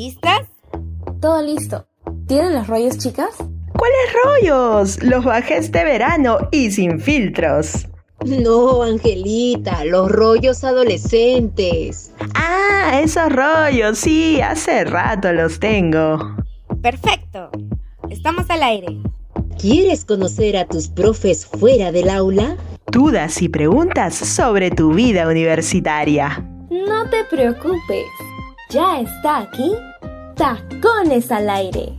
¿Listas? Todo listo. ¿Tienen los rollos, chicas? ¿Cuáles rollos? Los bajé este verano y sin filtros. No, Angelita, los rollos adolescentes. Ah, esos rollos, sí, hace rato los tengo. Perfecto. Estamos al aire. ¿Quieres conocer a tus profes fuera del aula? Dudas y preguntas sobre tu vida universitaria. No te preocupes. Ya está aquí. Tacones al aire.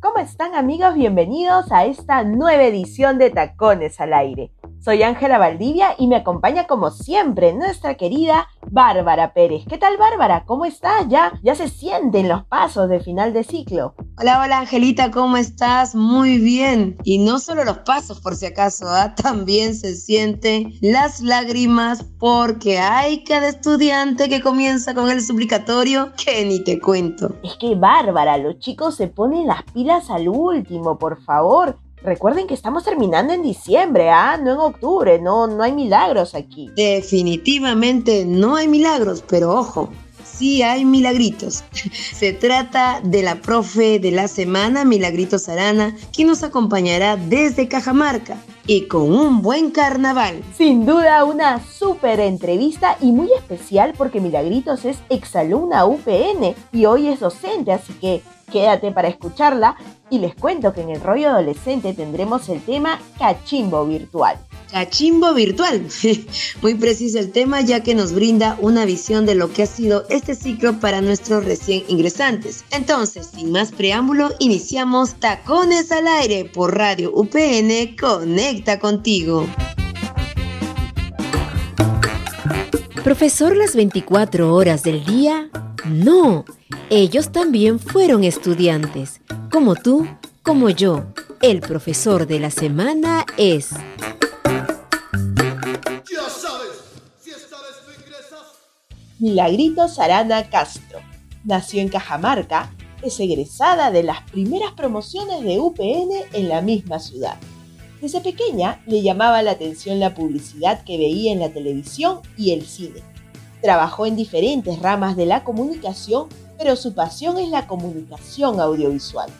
¿Cómo están amigos? Bienvenidos a esta nueva edición de Tacones al aire. Soy Ángela Valdivia y me acompaña como siempre nuestra querida Bárbara Pérez. ¿Qué tal Bárbara? ¿Cómo estás? Ya, ya se sienten los pasos de final de ciclo. Hola, hola Angelita, ¿cómo estás? Muy bien. Y no solo los pasos por si acaso, ¿ah? también se sienten las lágrimas porque hay cada estudiante que comienza con el suplicatorio que ni te cuento. Es que Bárbara, los chicos se ponen las pilas al último, por favor. Recuerden que estamos terminando en diciembre, ¿ah? No en octubre, no, no hay milagros aquí. Definitivamente no hay milagros, pero ojo, sí hay milagritos. Se trata de la profe de la semana, Milagritos Arana, quien nos acompañará desde Cajamarca y con un buen carnaval. Sin duda una súper entrevista y muy especial porque Milagritos es exalumna UPN y hoy es docente, así que quédate para escucharla y les cuento que en el rollo adolescente tendremos el tema cachimbo virtual. Cachimbo virtual. Muy preciso el tema ya que nos brinda una visión de lo que ha sido este ciclo para nuestros recién ingresantes. Entonces, sin más preámbulo, iniciamos Tacones al aire por Radio UPN Conecta contigo. ¿Profesor las 24 horas del día? No, ellos también fueron estudiantes, como tú, como yo. El profesor de la semana es... Ya sabes, si esta vez no ingresas... Milagritos Arana Castro. Nació en Cajamarca, es egresada de las primeras promociones de UPN en la misma ciudad. Desde pequeña le llamaba la atención la publicidad que veía en la televisión y el cine. Trabajó en diferentes ramas de la comunicación, pero su pasión es la comunicación audiovisual.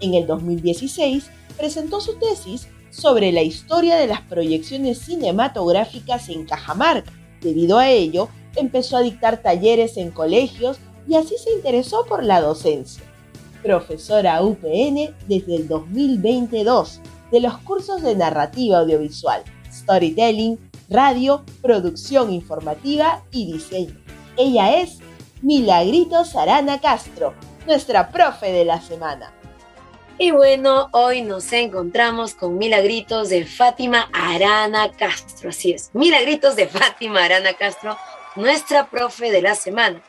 En el 2016 presentó su tesis sobre la historia de las proyecciones cinematográficas en Cajamarca. Debido a ello, empezó a dictar talleres en colegios y así se interesó por la docencia. Profesora UPN desde el 2022 de los cursos de narrativa audiovisual, storytelling, radio, producción informativa y diseño. Ella es Milagritos Arana Castro, nuestra profe de la semana. Y bueno, hoy nos encontramos con Milagritos de Fátima Arana Castro. Así es, Milagritos de Fátima Arana Castro, nuestra profe de la semana.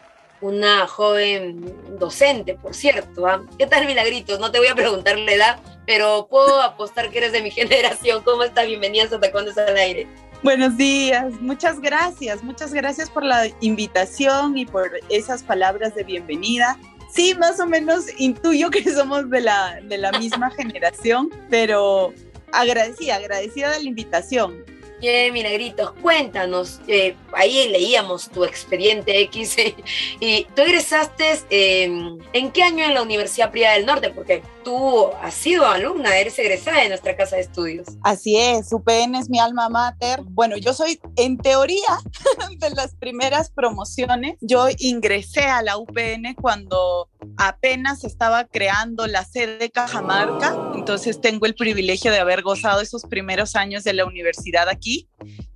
Una joven docente, por cierto. ¿ah? ¿Qué tal, Milagritos? No te voy a preguntar la edad, pero puedo apostar que eres de mi generación. ¿Cómo estás? Bienvenida a Tacones al Aire. Buenos días, muchas gracias, muchas gracias por la invitación y por esas palabras de bienvenida. Sí, más o menos intuyo que somos de la, de la misma generación, pero agradecida, agradecida de la invitación. Bien, Milagritos, cuéntanos, eh, ahí leíamos tu expediente X eh, y tú egresaste eh, en qué año en la Universidad Privada del Norte, porque tú has sido alumna, eres egresada de nuestra casa de estudios. Así es, UPN es mi alma mater. Bueno, yo soy en teoría de las primeras promociones. Yo ingresé a la UPN cuando apenas estaba creando la sede de Cajamarca, entonces tengo el privilegio de haber gozado esos primeros años de la universidad aquí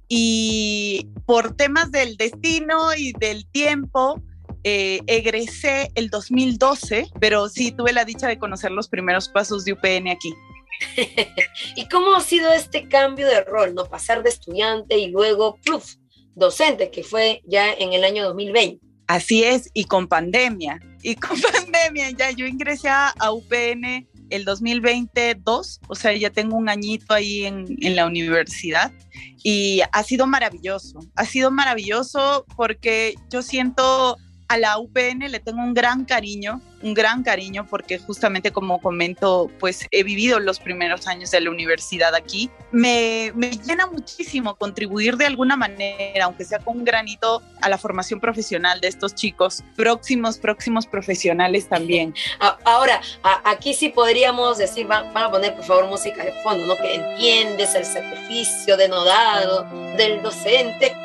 y por temas del destino y del tiempo, eh, egresé el 2012, pero sí tuve la dicha de conocer los primeros pasos de UPN aquí. ¿Y cómo ha sido este cambio de rol, no pasar de estudiante y luego pluf, docente, que fue ya en el año 2020? Así es, y con pandemia. Y con pandemia, ya yo ingresé a, UPN el 2022, o sea, ya tengo un añito ahí en, en, la universidad y ha sido maravilloso, ha sido maravilloso porque yo siento a la UPN le tengo un gran cariño, un gran cariño porque justamente como comento, pues he vivido los primeros años de la universidad aquí. Me, me, llena muchísimo contribuir de alguna manera, aunque sea con un granito, a la formación profesional de estos chicos, próximos, próximos profesionales también. Ahora, aquí sí podríamos decir, van, a poner por favor música de fondo, ¿no? Que entiendes el sacrificio denodado del docente.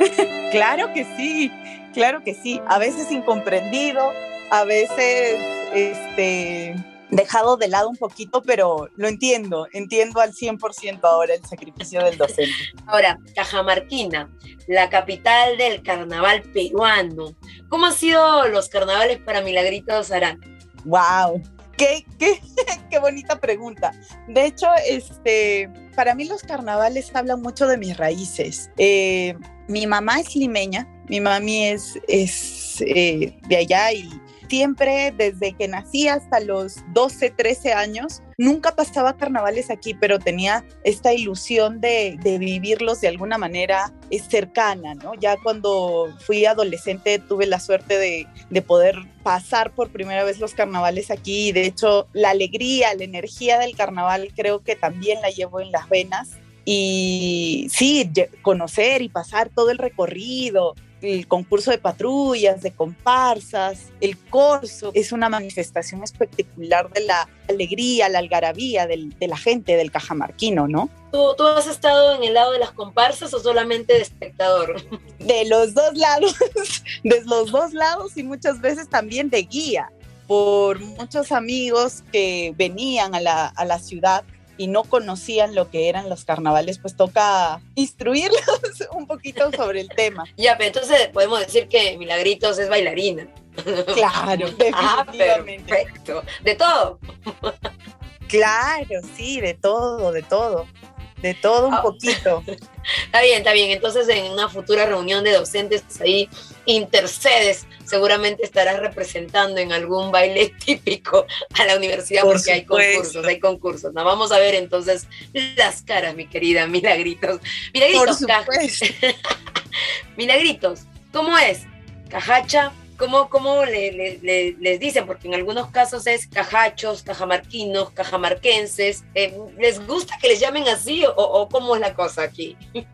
claro que sí, claro que sí. A veces incomprendido, a veces este, dejado de lado un poquito, pero lo entiendo, entiendo al 100% ahora el sacrificio del docente. Ahora, Cajamarquina, la capital del carnaval peruano. ¿Cómo han sido los carnavales para Milagritos Arán? ¡Wow! Qué, qué, qué, bonita pregunta. De hecho, este, para mí los carnavales hablan mucho de mis raíces. Eh, mi mamá es limeña, mi mami es, es eh, de allá y siempre desde que nací hasta los 12, 13 años, nunca pasaba carnavales aquí, pero tenía esta ilusión de, vivirlos de alguna manera eh, cercana, ¿no? Ya cuando fui adolescente tuve la suerte de, de poder pasar por primera vez los carnavales aquí y de hecho la alegría, la energía del carnaval creo que también la llevo en las venas y sí, conocer y pasar todo el recorrido, el concurso de patrullas, de comparsas, el corso, es una manifestación espectacular de la alegría, la algarabía de la gente del cajamarquino, ¿no? ¿Tú, ¿Tú has estado en el lado de las comparsas o solamente de espectador? De los dos lados, de los dos lados y muchas veces también de guía por muchos amigos que venían a la, a la ciudad y no conocían lo que eran los carnavales, pues toca instruirlos un poquito sobre el tema. Ya, pero entonces podemos decir que Milagritos es bailarina. Claro, ah, perfecto. De todo. Claro, sí, de todo, de todo de todo un ah. poquito. está bien, está bien. Entonces, en una futura reunión de docentes ahí intercedes, seguramente estarás representando en algún baile típico a la universidad porque hay concursos, hay concursos. ¿no? Vamos a ver entonces las caras, mi querida Milagritos. Milagritos, Milagritos, ¿cómo es? Cajacha, ¿Cómo, cómo le, les dicen? Porque en algunos casos es cajachos, cajamarquinos, cajamarquenses. Eh, ¿Les gusta que les llamen así o, cómo es la cosa aquí?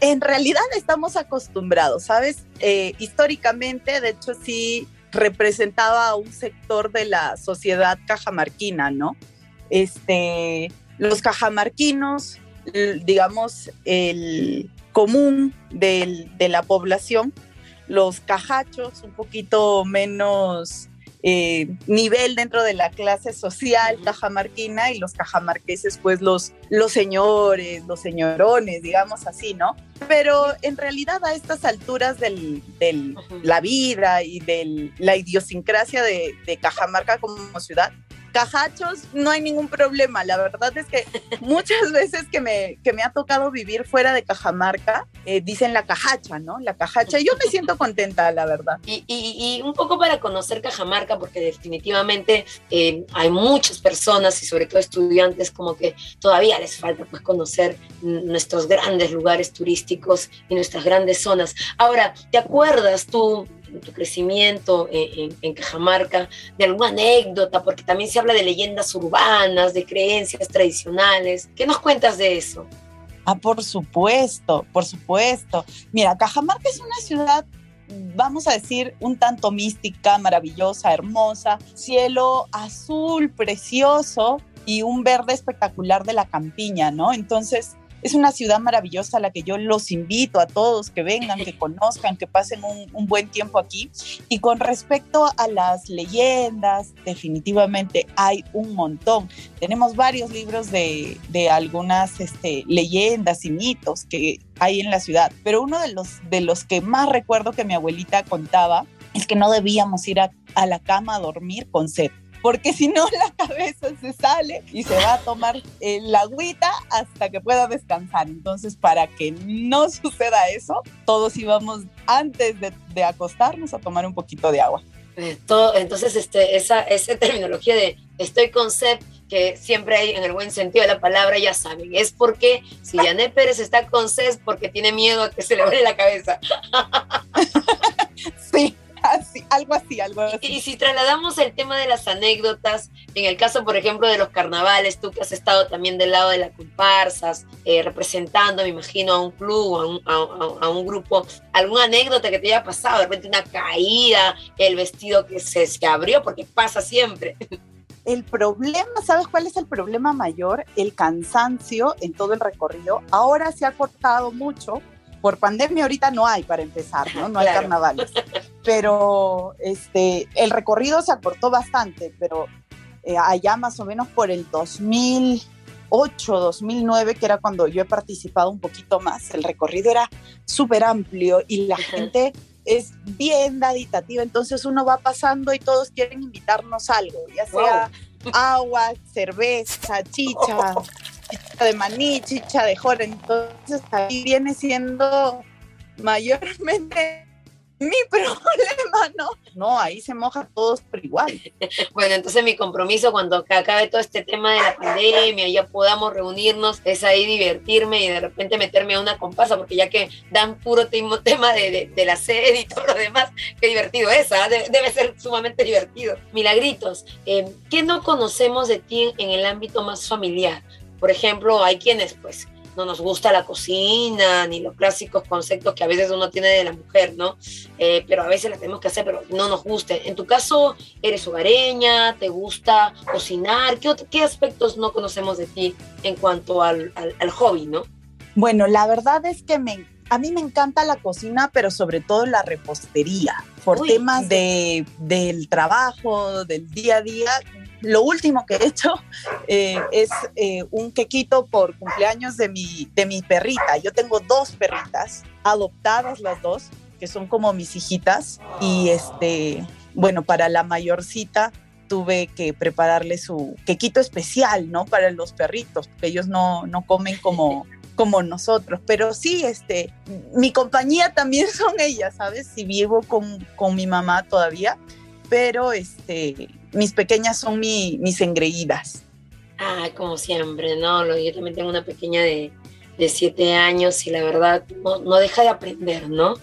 En realidad estamos acostumbrados, ¿sabes? Eh, históricamente, de hecho, sí representaba a un sector de la sociedad cajamarquina, ¿no? Este, los cajamarquinos, digamos, el común de la población, los cajachos, un poquito menos eh, nivel dentro de la clase social cajamarquina y los cajamarqueses, pues los, los señores, los señorones, digamos así, ¿no? Pero en realidad a estas alturas de la vida y de la idiosincrasia de, de Cajamarca como ciudad, cajachos, no hay ningún problema. La verdad es que muchas veces que me, que me ha tocado vivir fuera de Cajamarca, eh, dicen la cajacha, ¿no? La cajacha. Yo me siento contenta, la verdad. Y, y, un poco para conocer Cajamarca, porque definitivamente eh, hay muchas personas y sobre todo estudiantes como que todavía les falta pues conocer nuestros grandes lugares turísticos y nuestras grandes zonas. Ahora, ¿te acuerdas tú tu crecimiento en, Cajamarca, de alguna anécdota, porque también se habla de leyendas urbanas, de creencias tradicionales. ¿Qué nos cuentas de eso? Ah, por supuesto, por supuesto. Mira, Cajamarca es una ciudad vamos a decir, un tanto mística, maravillosa, hermosa, cielo azul, precioso y un verde espectacular de la campiña, ¿no? Entonces, es una ciudad maravillosa a la que yo los invito a todos que vengan, que conozcan, que pasen un, buen tiempo aquí. Y con respecto a las leyendas, definitivamente hay un montón. Tenemos varios libros de, algunas este, leyendas y mitos que hay en la ciudad, pero uno de los, de los que más recuerdo que mi abuelita contaba es que no debíamos ir a, a la cama a dormir con sed porque si no la cabeza se sale y se va a tomar el agüita hasta que pueda descansar. Entonces, para que no suceda eso, todos íbamos antes de, acostarnos a tomar un poquito de agua. Eh, todo, entonces, este, esa, esa terminología de estoy con sed, que siempre hay en el buen sentido de la palabra, ya saben, es porque si Janet Pérez está con sed porque tiene miedo a que se le vaya la cabeza. sí, algo así, algo así. Y, y, si trasladamos el tema de las anécdotas, en el caso, por ejemplo, de los carnavales, tú que has estado también del lado de las comparsas, eh, representando, me imagino, a un club, a un, a, a un, grupo, alguna anécdota que te haya pasado, de repente una caída, el vestido que se, se abrió, porque pasa siempre. El problema, ¿sabes cuál es el problema mayor? El cansancio en todo el recorrido. Ahora se ha cortado mucho. Por pandemia ahorita no hay para empezar, ¿no? No hay claro. carnavales. Pero este, el recorrido se acortó bastante, pero eh, allá más o menos por el 2008, 2009, que era cuando yo he participado un poquito más, el recorrido era súper amplio y la gente es bien daditativa, entonces uno va pasando y todos quieren invitarnos algo, ya sea wow. agua, cerveza, chicha, chicha de maní, chicha de jora, entonces ahí viene siendo mayormente mi problema, ¿no? No, ahí se moja todos por igual. Bueno, entonces mi compromiso cuando acabe todo este tema de la pandemia, ya podamos reunirnos, es ahí divertirme y de repente meterme a una comparsa, porque ya que dan puro tema de, de, la sed y todo lo demás, qué divertido es, debe, debe, ser sumamente divertido. Milagritos, eh, ¿qué no conocemos de ti en el ámbito más familiar? Por ejemplo, hay quienes pues no nos gusta la cocina, ni los clásicos conceptos que a veces uno tiene de la mujer, ¿no? Eh, pero a veces la tenemos que hacer, pero no nos guste. En tu caso, ¿eres hogareña? ¿Te gusta cocinar? ¿Qué, qué aspectos no conocemos de ti en cuanto al, al, al hobby, no? Bueno, la verdad es que me, a mí me encanta la cocina, pero sobre todo la repostería. Por Uy, temas de, del trabajo, del día a día, lo último que he hecho eh, es eh, un quequito por cumpleaños de mi, de mi perrita. Yo tengo dos perritas, adoptadas las dos, que son como mis hijitas. Y este, bueno, para la mayorcita tuve que prepararle su quequito especial, ¿no? Para los perritos, porque ellos no, no comen como, como nosotros. Pero sí, este, mi compañía también son ellas, ¿sabes? Si vivo con, con mi mamá todavía, pero este, mis pequeñas son mi, mis engreídas. Ah, como siempre, ¿no? Yo también tengo una pequeña de, de siete años y la verdad no, no deja de aprender, ¿no?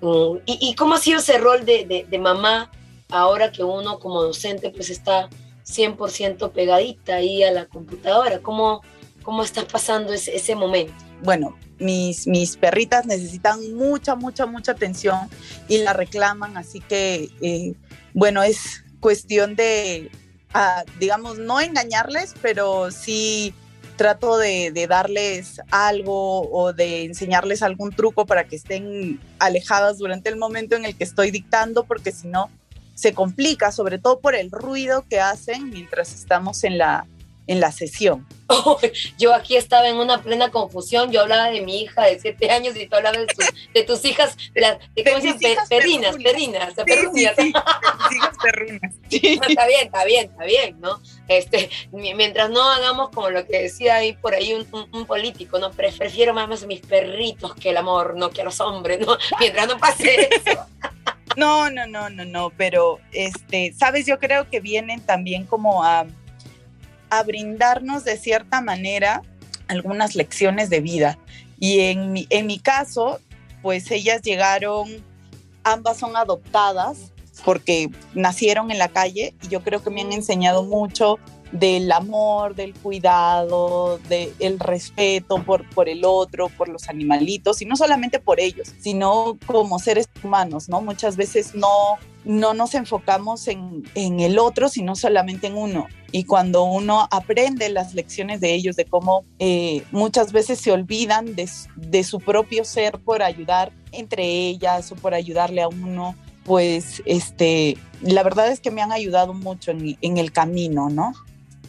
Mm, ¿Y, ¿Y, cómo ha sido ese rol de, de, de, mamá ahora que uno como docente pues está 100% pegadita ahí a la computadora? ¿Cómo, cómo estás pasando ese, ese momento? Bueno, mis, mis perritas necesitan mucha, mucha, mucha atención y la reclaman, así que, eh, bueno, es cuestión de, uh, digamos, no engañarles, pero sí trato de, de, darles algo o de enseñarles algún truco para que estén alejadas durante el momento en el que estoy dictando, porque si no, se complica, sobre todo por el ruido que hacen mientras estamos en la, en la sesión. Oh, yo aquí estaba en una plena confusión, yo hablaba de mi hija de siete años y tú hablabas de, tu, de tus hijas, de, ¿cómo se llama? Perrinas, perrinas, sí, perrunas. Sí, sí, hijas perrunas. Sí. está bien, está bien, está bien, ¿no? Este, mientras no hagamos como lo que decía ahí por ahí un, un, un político, ¿no? Prefiero más a mis perritos que el amor, no que a los hombres, ¿no? Mientras no pase eso. No, no, no, no, no, pero este, sabes, yo creo que vienen también como a a brindarnos de cierta manera algunas lecciones de vida. Y en mi, en mi caso, pues ellas llegaron, ambas son adoptadas porque nacieron en la calle y yo creo que me han enseñado mucho del amor, del cuidado, del respeto por, por el otro, por los animalitos, y no solamente por ellos, sino como seres humanos, ¿no? Muchas veces no, no nos enfocamos en, en el otro, sino solamente en uno. Y cuando uno aprende las lecciones de ellos, de cómo eh, muchas veces se olvidan de, de su propio ser por ayudar entre ellas o por ayudarle a uno, pues este, la verdad es que me han ayudado mucho en, en el camino, ¿no?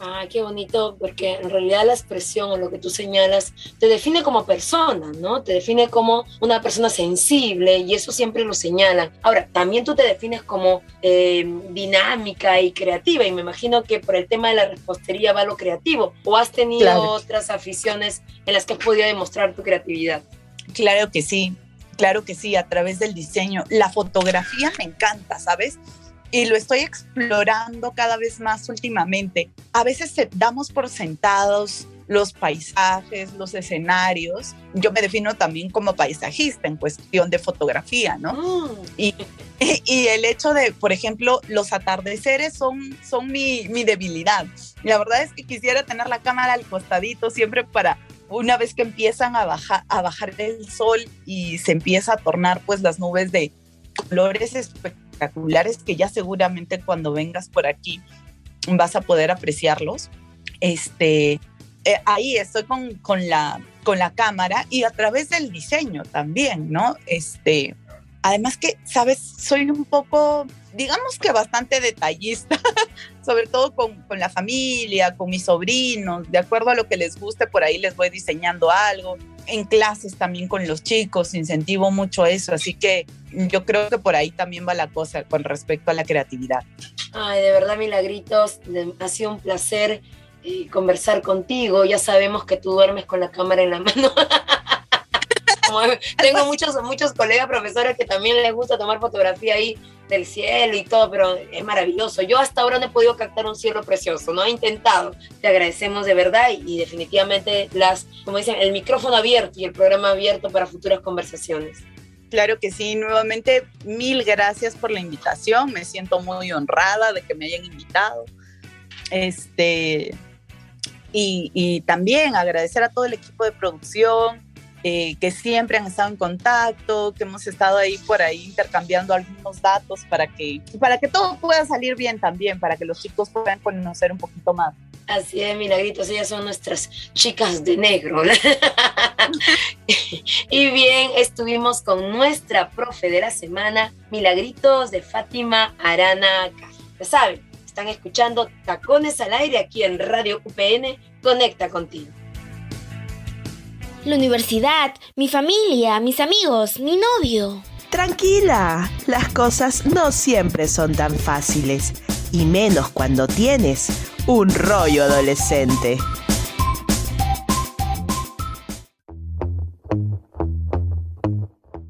Ah, qué bonito, porque en realidad la expresión o lo que tú señalas te define como persona, ¿no? Te define como una persona sensible y eso siempre lo señalan. Ahora, también tú te defines como eh, dinámica y creativa y me imagino que por el tema de la repostería va lo creativo o has tenido claro. otras aficiones en las que has podido demostrar tu creatividad. Claro que sí, claro que sí, a través del diseño. La fotografía me encanta, ¿sabes? Y lo estoy explorando cada vez más últimamente. A veces damos por sentados los paisajes, los escenarios. Yo me defino también como paisajista en cuestión de fotografía, ¿no? Mm. Y, y el hecho de, por ejemplo, los atardeceres son, son mi, mi debilidad. La verdad es que quisiera tener la cámara al costadito siempre para una vez que empiezan a bajar, a bajar el sol y se empieza a tornar pues las nubes de colores espectaculares que ya seguramente cuando vengas por aquí vas a poder apreciarlos. Este, eh, ahí estoy con, con, la, con la cámara y a través del diseño también, ¿no? Este, además que, sabes, soy un poco, digamos que bastante detallista, sobre todo con, con, la familia, con mis sobrinos, de acuerdo a lo que les guste, por ahí les voy diseñando algo. En clases también con los chicos, incentivo mucho eso, así que yo creo que por ahí también va la cosa con respecto a la creatividad. Ay, de verdad, Milagritos, ha sido un placer eh, conversar contigo. Ya sabemos que tú duermes con la cámara en la mano. tengo muchos, muchos colegas profesores que también les gusta tomar fotografía ahí del cielo y todo, pero es maravilloso. Yo hasta ahora no he podido captar un cielo precioso, no he intentado. Te agradecemos de verdad y, y definitivamente las, como dicen, el micrófono abierto y el programa abierto para futuras conversaciones. Claro que sí, nuevamente mil gracias por la invitación, me siento muy honrada de que me hayan invitado. Este, y, y también agradecer a todo el equipo de producción, eh, que siempre han estado en contacto, que hemos estado ahí por ahí intercambiando algunos datos para que, para que todo pueda salir bien también, para que los chicos puedan conocer un poquito más. Así es, Milagritos, ellas son nuestras chicas de negro. y bien, estuvimos con nuestra profe de la semana, Milagritos de Fátima Arana. Ya saben, están escuchando Tacones al Aire aquí en Radio UPN. Conecta contigo la universidad, mi familia, mis amigos, mi novio. Tranquila, las cosas no siempre son tan fáciles, y menos cuando tienes un rollo adolescente.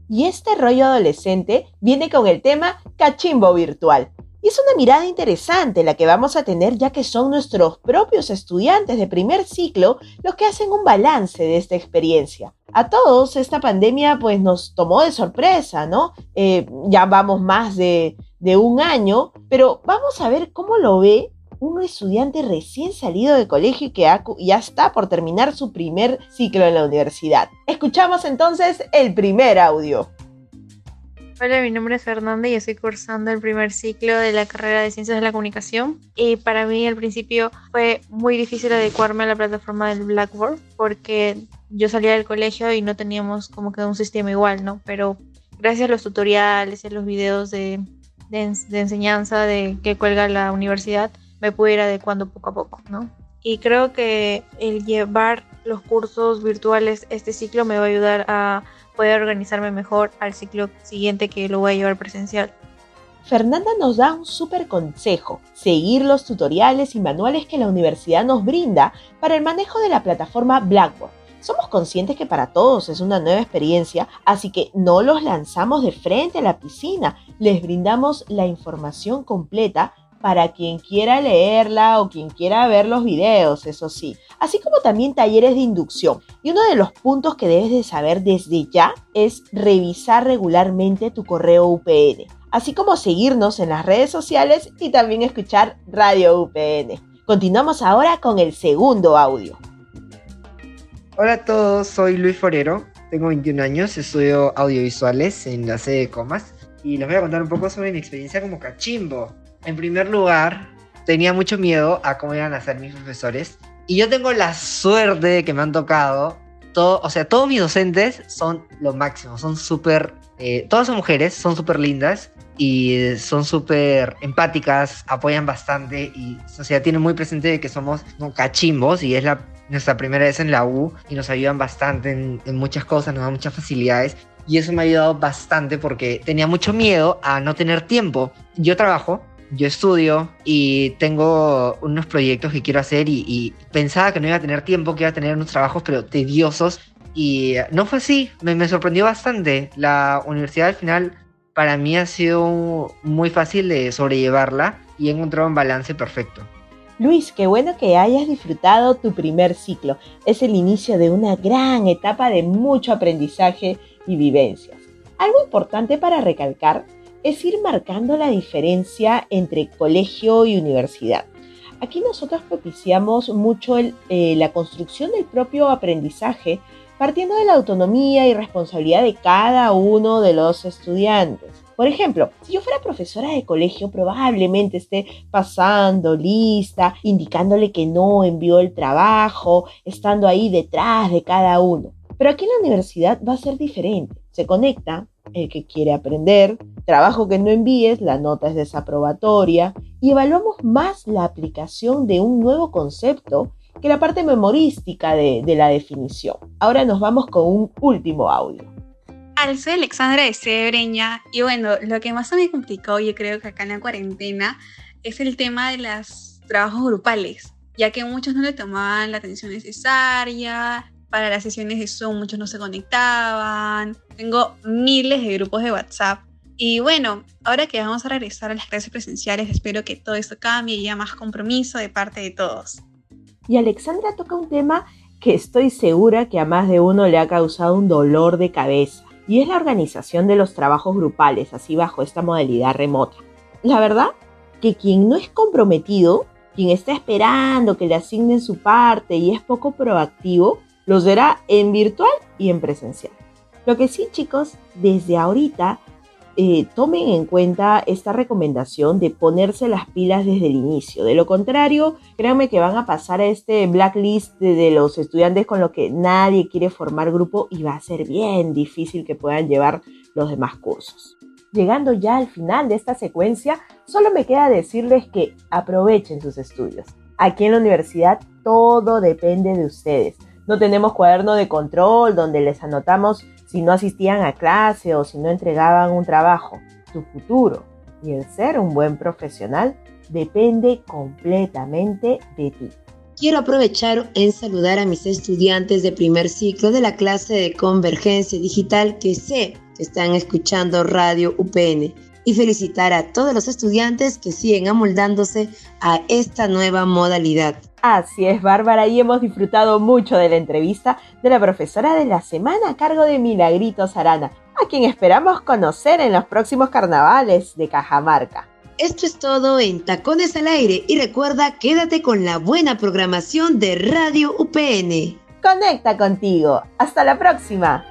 Y este rollo adolescente viene con el tema cachimbo virtual. Y es una mirada interesante la que vamos a tener ya que son nuestros propios estudiantes de primer ciclo los que hacen un balance de esta experiencia. A todos esta pandemia pues nos tomó de sorpresa, ¿no? Eh, ya vamos más de, de un año, pero vamos a ver cómo lo ve un estudiante recién salido de colegio y que ya está por terminar su primer ciclo en la universidad. Escuchamos entonces el primer audio. Hola, mi nombre es Fernanda y estoy cursando el primer ciclo de la carrera de Ciencias de la Comunicación. Y para mí al principio fue muy difícil adecuarme a la plataforma del Blackboard porque yo salía del colegio y no teníamos como que un sistema igual, ¿no? Pero gracias a los tutoriales a los videos de, de, de enseñanza de que cuelga la universidad, me pude ir adecuando poco a poco, ¿no? Y creo que el llevar los cursos virtuales este ciclo me va a ayudar a poder organizarme mejor al ciclo siguiente que lo voy a llevar presencial. Fernanda nos da un súper consejo, seguir los tutoriales y manuales que la universidad nos brinda para el manejo de la plataforma Blackboard. Somos conscientes que para todos es una nueva experiencia, así que no los lanzamos de frente a la piscina, les brindamos la información completa para quien quiera leerla o quien quiera ver los videos, eso sí, así como también talleres de inducción. Y uno de los puntos que debes de saber desde ya es revisar regularmente tu correo UPN, así como seguirnos en las redes sociales y también escuchar Radio UPN. Continuamos ahora con el segundo audio. Hola a todos, soy Luis Forero, tengo 21 años, estudio audiovisuales en la sede de Comas y les voy a contar un poco sobre mi experiencia como cachimbo. En primer lugar, tenía mucho miedo a cómo iban a ser mis profesores. Y yo tengo la suerte de que me han tocado, todo, o sea, todos mis docentes son lo máximo, son súper, eh, todas son mujeres, son súper lindas y son súper empáticas, apoyan bastante y, o sea, tienen muy presente que somos ¿no? cachimbos y es la, nuestra primera vez en la U y nos ayudan bastante en, en muchas cosas, nos dan muchas facilidades y eso me ha ayudado bastante porque tenía mucho miedo a no tener tiempo. Yo trabajo, yo estudio y tengo unos proyectos que quiero hacer y, pensaba que no iba a tener tiempo, que iba a tener unos trabajos pero tediosos y no fue así, me, sorprendió bastante. La universidad al final para mí ha sido muy fácil de sobrellevarla y he un balance perfecto. Luis, qué bueno que hayas disfrutado tu primer ciclo. Es el inicio de una gran etapa de mucho aprendizaje y vivencias. Algo importante para recalcar es ir marcando la diferencia entre colegio y universidad. Aquí nosotros propiciamos mucho eh, la construcción del propio aprendizaje partiendo de la autonomía y responsabilidad de cada uno de los estudiantes. Por ejemplo, si yo fuera profesora de colegio, probablemente esté pasando lista, indicándole que no envió el trabajo, estando ahí detrás de cada uno. Pero aquí en la universidad va a ser diferente. Se conecta el que quiere aprender, trabajo que no envíes, la nota es desaprobatoria. Y evaluamos más la aplicación de un nuevo concepto que la parte memorística de, de la definición. Ahora nos vamos con un último audio. Soy Alexandra de Cebreña y bueno, lo que más me complicó yo creo que acá en la cuarentena es el tema de los trabajos grupales, ya que muchos no le tomaban la atención necesaria, para las sesiones de Zoom muchos no se conectaban, tengo miles de grupos de WhatsApp y bueno, ahora que vamos a regresar a las clases presenciales, espero que todo esto cambie y haya más compromiso de parte de todos. Y Alexandra toca un tema que estoy segura que a más de uno le ha causado un dolor de cabeza y es la organización de los trabajos grupales, así bajo esta modalidad remota. La verdad que quien no es comprometido, quien está esperando que le asignen su parte y es poco proactivo, lo será en virtual y en presencial. Lo que sí, chicos, desde ahorita eh, tomen en cuenta esta recomendación de ponerse las pilas desde el inicio. De lo contrario, créanme que van a pasar a este blacklist de, los estudiantes con los que nadie quiere formar grupo y va a ser bien difícil que puedan llevar los demás cursos. Llegando ya al final de esta secuencia, solo me queda decirles que aprovechen sus estudios. Aquí en la universidad todo depende de ustedes. No tenemos cuaderno de control donde les anotamos si no asistían a clase o si no entregaban un trabajo. Tu futuro y el ser un buen profesional depende completamente de ti. Quiero aprovechar en saludar a mis estudiantes de primer ciclo de la clase de Convergencia Digital que sé que están escuchando Radio UPN y felicitar a todos los estudiantes que siguen amoldándose a esta nueva modalidad. Así es, Bárbara, y hemos disfrutado mucho de la entrevista de la profesora de la semana a cargo de Milagritos Arana, a quien esperamos conocer en los próximos carnavales de Cajamarca. Esto es todo en Tacones al Aire y recuerda, quédate con la buena programación de Radio UPN. Conecta contigo. Hasta la próxima.